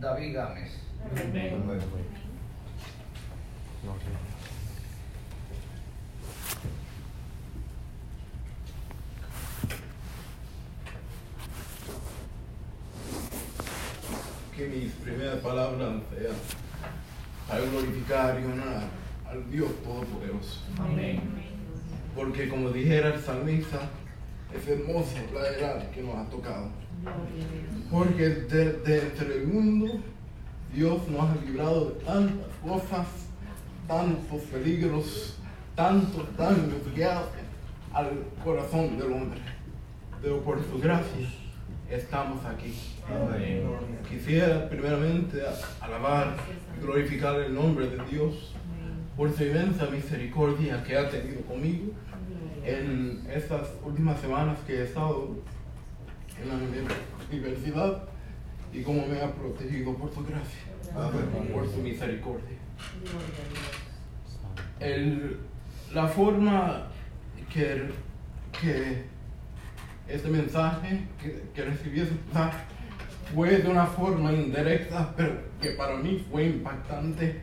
David Gámez. que mis primeras palabras sean para glorificar y honrar al Dios Todopoderoso. Amén. Porque como dijera el salmista, es hermoso la edad que nos ha tocado. Porque de, de entre el mundo Dios nos ha librado de tantas cosas, tantos peligros, tantos daños que hacen al corazón del hombre. Pero por su gracia estamos aquí. Amén. Quisiera primeramente alabar y glorificar el nombre de Dios por su inmensa misericordia que ha tenido conmigo en estas últimas semanas que he estado en la universidad y cómo me ha protegido por su gracia, por su misericordia. El- la forma que, que este mensaje, que, que recibí fue de una forma indirecta, pero que para mí fue impactante,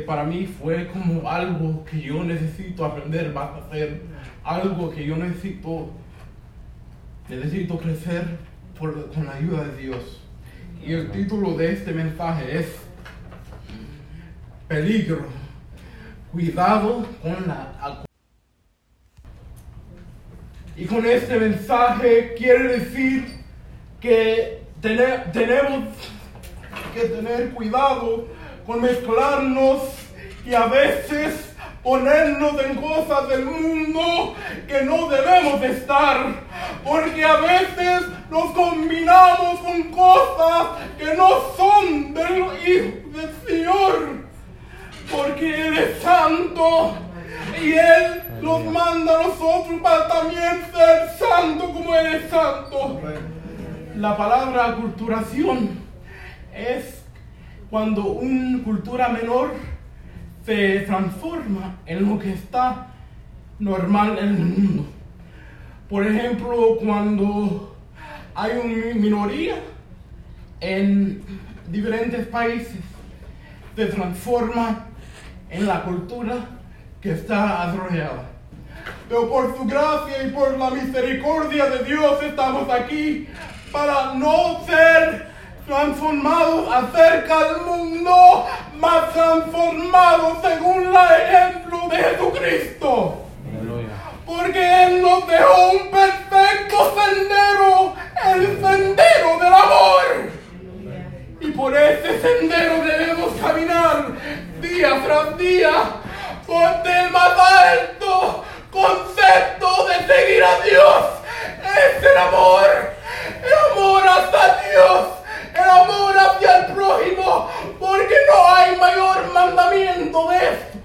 para mí fue como algo que yo necesito aprender a hacer, algo que yo necesito, necesito crecer con la ayuda de Dios. Y el título de este mensaje es Peligro, cuidado con la y con este mensaje quiere decir que tene- tenemos que tener cuidado con mezclarnos y a veces ponernos en cosas del mundo que no debemos de estar. Porque a veces nos combinamos con cosas que no son del Hijo del Señor. Porque Él es santo y Él nos manda a nosotros para también ser santo como Él es santo. La palabra aculturación es cuando una cultura menor se transforma en lo que está normal en el mundo. Por ejemplo, cuando hay una minoría en diferentes países, se transforma en la cultura que está desarrollada. Pero por su gracia y por la misericordia de Dios estamos aquí para no ser transformados acerca del mundo, más transformados según el ejemplo de Jesucristo. Porque Él nos dejó un perfecto sendero, el sendero del amor. Y por ese sendero debemos caminar día tras día, porque el más alto concepto de seguir a Dios es el amor. El amor hacia Dios, el amor hacia el prójimo, porque no hay mayor mandamiento de esto,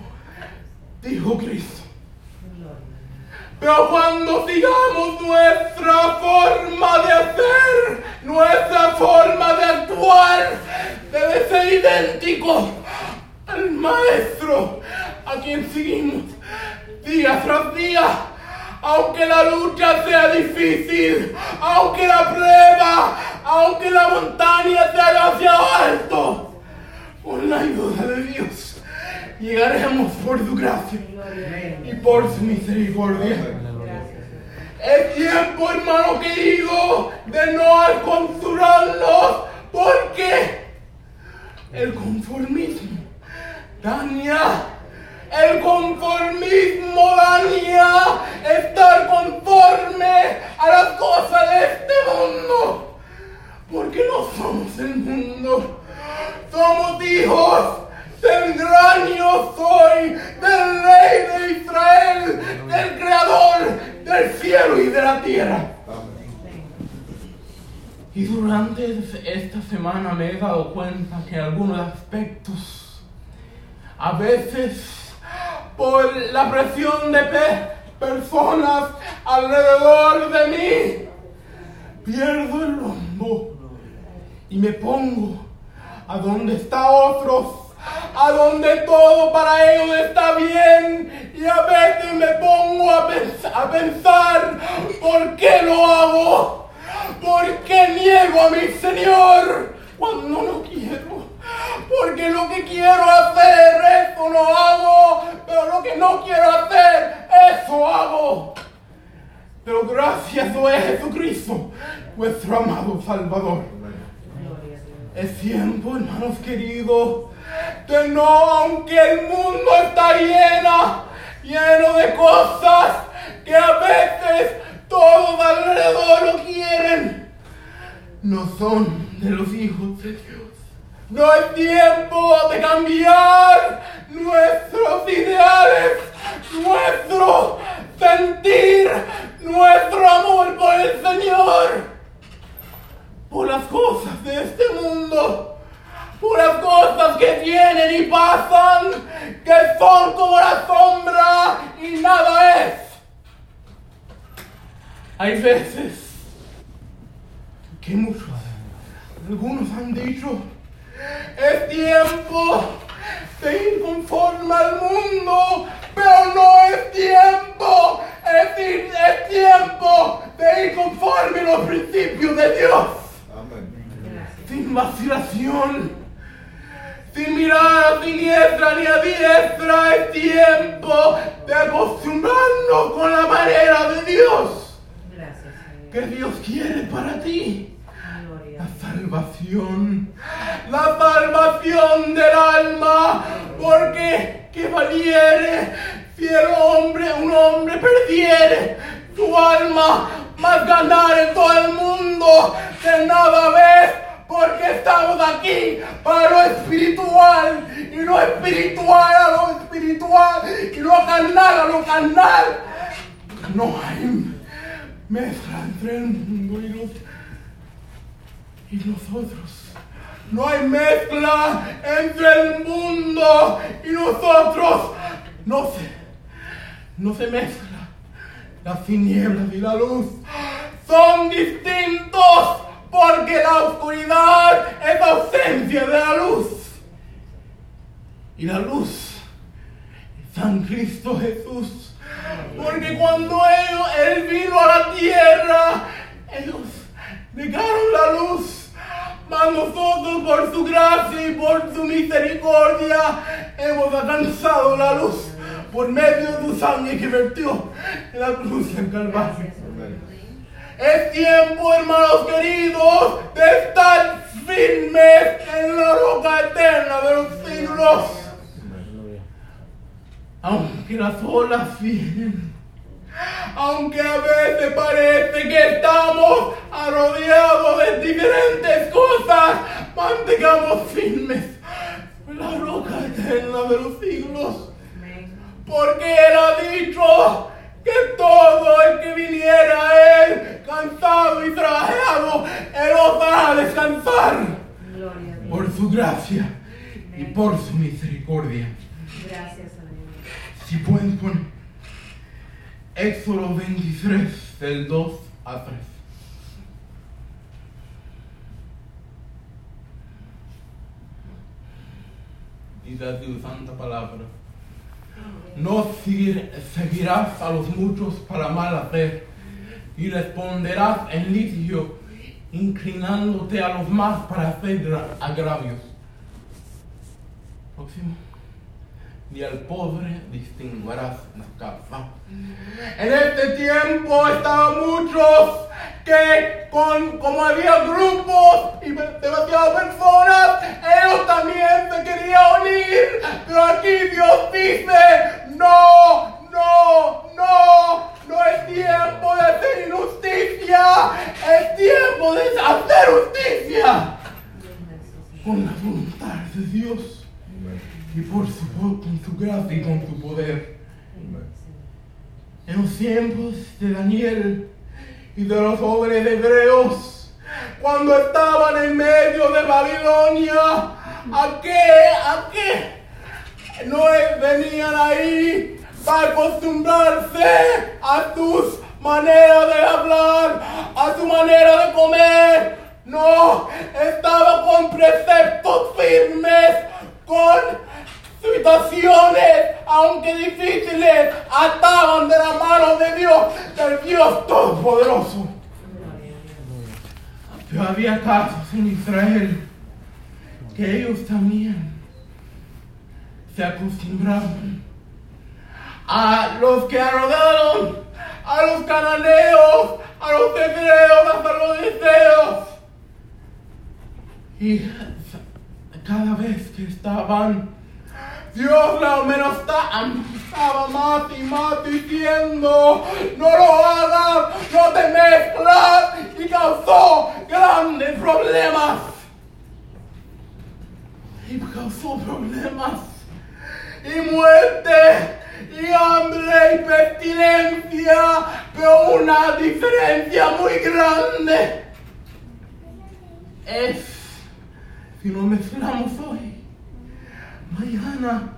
dijo Cristo. Pero cuando sigamos nuestra forma de hacer, nuestra forma de actuar, debe ser idéntico al maestro a quien seguimos día tras día. Aunque la lucha sea difícil, aunque la prueba, aunque la montaña sea hacia alto, con la ayuda de Dios, llegaremos por su gracia y por su misericordia. Es tiempo, hermano querido, de no aconsurarnos, porque el conformismo daña, el conformismo daña estar conforme a las cosas de este mundo, porque no somos el mundo, somos hijos del gran yo soy, del rey de Israel, del creador del cielo y de la tierra. Y durante esta semana me he dado cuenta que algunos aspectos, a veces por la presión de pe- personas alrededor de mí, pierdo el rumbo y me pongo a donde está otros a donde todo para ellos está bien. Y a veces me pongo a, pens a, pensar, ¿por qué lo hago? ¿Por qué niego a mi Señor cuando no quiero? Porque lo que quiero hacer, eso no hago. Pero lo que no quiero hacer, eso hago. Pero gracias, a Jesucristo, nuestro amado Salvador. Es tiempo, hermanos queridos, de no, aunque el mundo está llena, lleno de cosas que a veces todos alrededor lo quieren, no son de los hijos de Dios. No es tiempo de cambiar nuestros ideales, nuestro sentir, nuestro amor por el Señor por las cosas de este mundo, por las cosas que vienen y pasan, que son como la sombra y nada es. Hay veces que muchos, algunos han dicho, es tiempo de ir conforme al mundo, pero no es tiempo, es, es tiempo de ir conforme a los principios de Dios sin vacilación, sin mirar a siniestra ni a diestra, es tiempo de acostumbrarnos con la manera de Dios. Gracias, que Dios quiere para ti. La salvación, la salvación del alma, porque que valiere si el hombre, un hombre perdiere su alma, más ganar en todo el de nada ves porque estamos aquí para lo espiritual y lo espiritual a lo espiritual y lo carnal a lo carnal. No hay mezcla entre el mundo y, los, y nosotros. No hay mezcla entre el mundo y nosotros. No se, no se mezcla. Las tinieblas y la luz son distintos porque la oscuridad es ausencia de la luz. Y la luz es San Cristo Jesús. Porque cuando Él vino a la tierra, ellos negaron la luz. Mas nosotros por su gracia y por su misericordia hemos alcanzado la luz por medio de su sangre que vertió en la cruz del Calvario. Es tiempo, hermanos queridos, de estar firmes en la roca eterna de los siglos. Aunque las olas vienen, aunque a veces parece que estamos rodeados de diferentes cosas, mantengamos firmes en la roca eterna de los siglos. Porque Él ha dicho que todo el que viniera a Él cansado y trabajado, Él os a descansar por su gracia y por su misericordia. Gracias, Si pueden poner Éxodo 23, del 2 a 3. Dice tu santa palabra. No seguirás a los muchos para mal hacer y responderás en litigio inclinándote a los más para hacer agravios. Próximo. Y al pobre distinguirás la casa. En este tiempo estaban muchos que con, como había grupos y demasiadas personas, ellos también se querían unir. Pero aquí Dios dice, no, no, no, no es tiempo de hacer injusticia, es tiempo de hacer justicia. Con la voluntad de Dios y por su, con su gracia y con su poder. En los tiempos de Daniel, y de los jóvenes hebreos cuando estaban en medio de Babilonia. ¿A qué? ¿A qué? No venían ahí para acostumbrarse a tus maneras de hablar, a tu manera de comer. No, estaba con preceptos firmes, con situaciones, aunque difíciles, ataban de la mano de Dios, del Dios Todopoderoso. Pero había casos en Israel que ellos también se acostumbraban a los que rodearon, a los cananeos, a los deseos, hasta los deseos. Y cada vez que estaban, Dios la estaba más y más diciendo, no lo hagas, no te mezclas, y causó grandes problemas. Y causó problemas y muerte y hambre y pestilencia, pero una diferencia muy grande es si no mezclamos hoy, mañana,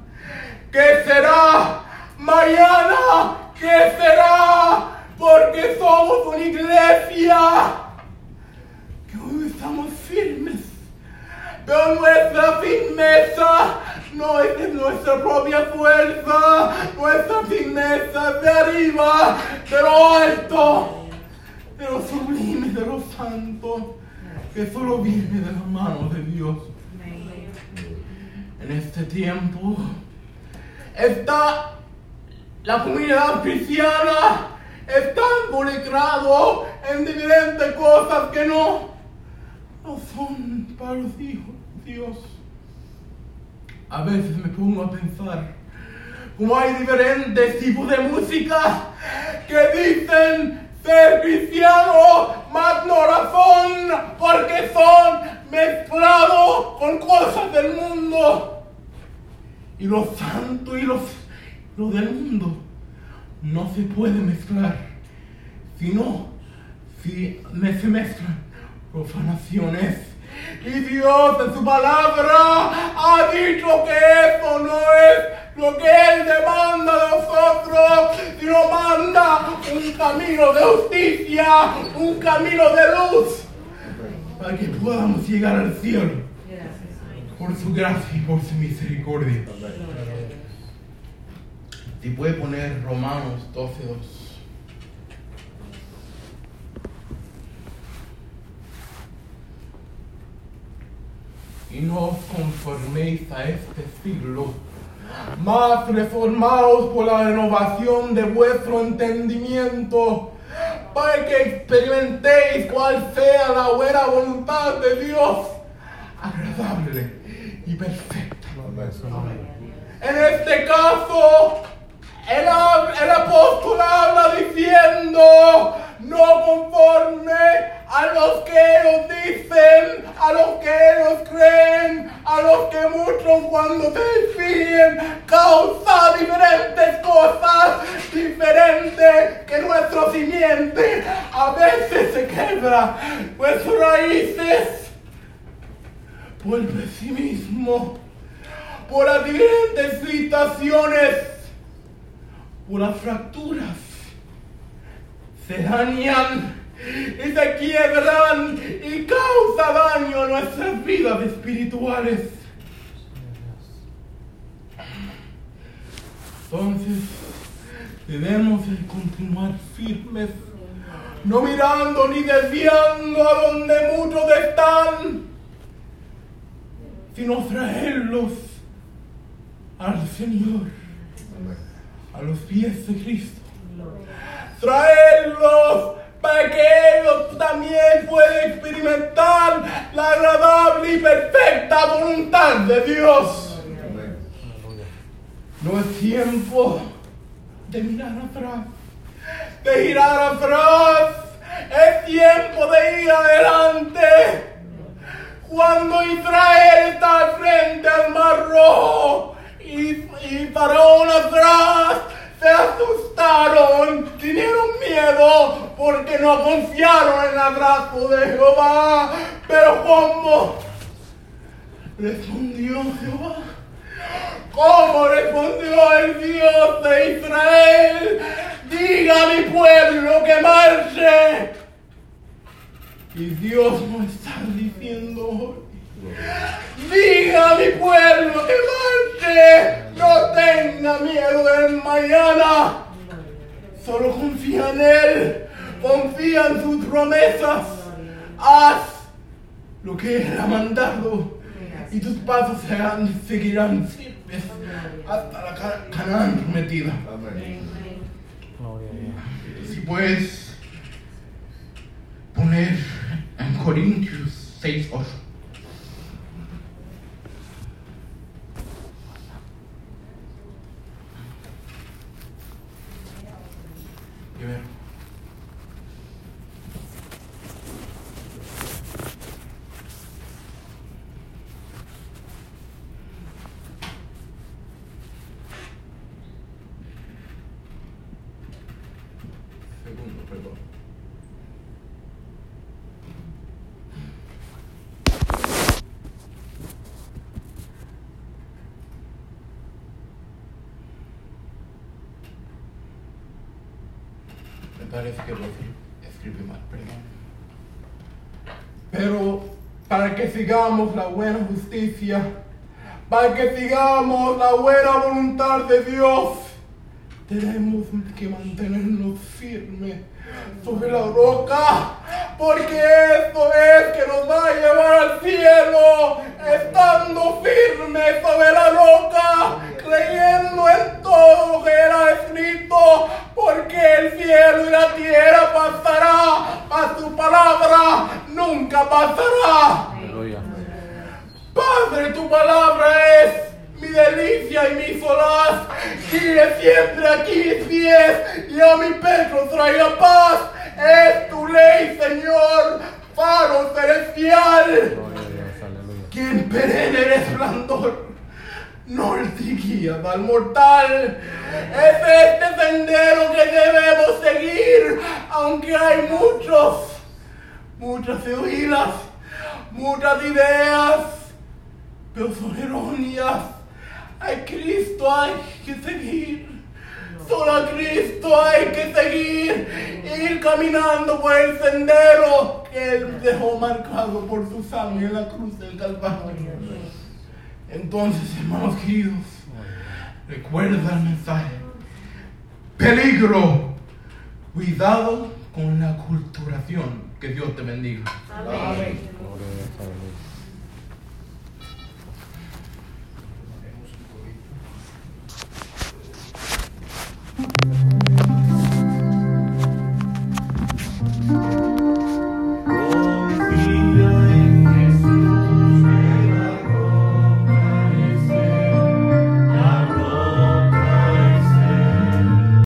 ¿qué será? Mañana, ¿qué será? Porque somos una iglesia que hoy estamos firmes, pero nuestra firmeza no es nuestra propia fuerza, nuestra firmeza de arriba, de lo alto, de lo sublime, de lo santo, que solo viene de la mano de Dios. En este tiempo está la comunidad cristiana, está involucrado en diferentes cosas que no, no son para los hijos de Dios a veces me pongo a pensar como hay diferentes tipos de música que dicen ser cristiano, más no razón, porque son mezclados con cosas del mundo. Y lo santo y lo, lo del mundo no se puede mezclar, sino si se mezclan profanaciones y Dios en su palabra ha dicho que eso no es lo que Él demanda de nosotros, sino manda un camino de justicia, un camino de luz, para que podamos llegar al cielo por su gracia y por su misericordia. Si puede poner Romanos 12, no os conforméis a este siglo, mas reformaos por la renovación de vuestro entendimiento, para que experimentéis cuál sea la buena voluntad de Dios, agradable y perfecta. En este caso, el, el apóstol habla diciendo, no conforme a los que ellos dicen, a los que ellos creen, a los que muchos cuando se siguen causa diferentes cosas diferentes que nuestro simiente a veces se quebra, nuestras raíces por el pesimismo, por las diferentes situaciones, por las fracturas se dañan y se quiebran y causa daño a nuestras vidas espirituales. Entonces, debemos continuar firmes, no mirando ni desviando a donde muchos están, sino traerlos al Señor, a los pies de Cristo traerlos para que ellos también puedan experimentar la agradable y perfecta voluntad de Dios. No es tiempo de mirar atrás, de girar atrás, es tiempo de ir adelante. Cuando Israel está frente al mar rojo y, y Faraón atrás, se asustaron, tuvieron miedo porque no confiaron en el abrazo de Jehová. Pero ¿cómo respondió Jehová? ¿Cómo respondió el Dios de Israel? Diga a mi pueblo que marche. Y Dios no está diciendo Diga a mi pueblo que marche, no tenga miedo del mañana. Solo confía en Él, confía en sus promesas. Haz lo que Él ha mandado y tus pasos seguirán firmes hasta la Canaán prometida. Si pues leer en Corintios 6, 8. Me parece que lo escribí mal. Pero para que sigamos la buena justicia, para que sigamos la buena voluntad de Dios, tenemos que mantenernos firmes sobre la roca, porque esto es que nos va a llevar al cielo, estando firmes sobre la roca, creyendo en todo lo que era escrito, porque el cielo y la tierra pasará, mas tu palabra nunca pasará. Aleluya. Padre, tu palabra es mi delicia y mi solaz. Sigue siempre aquí mis pies y a mi pecho traiga paz. Es tu ley, Señor, faro celestial. Gloria a Dios. Aleluya. Quien perenne resplandor no guía al mortal. Es este sendero que debemos seguir, aunque hay muchos, muchas teorías, muchas ideas, pero son erróneas. A Cristo hay que seguir. Solo a Cristo hay que seguir, ir caminando por el sendero que Él dejó marcado por su sangre en la cruz del Calvario. Entonces, hermanos queridos, recuerda el mensaje. Peligro. Cuidado con la culturación. Que Dios te bendiga. Amén. Gloria a Dios. Aleluya.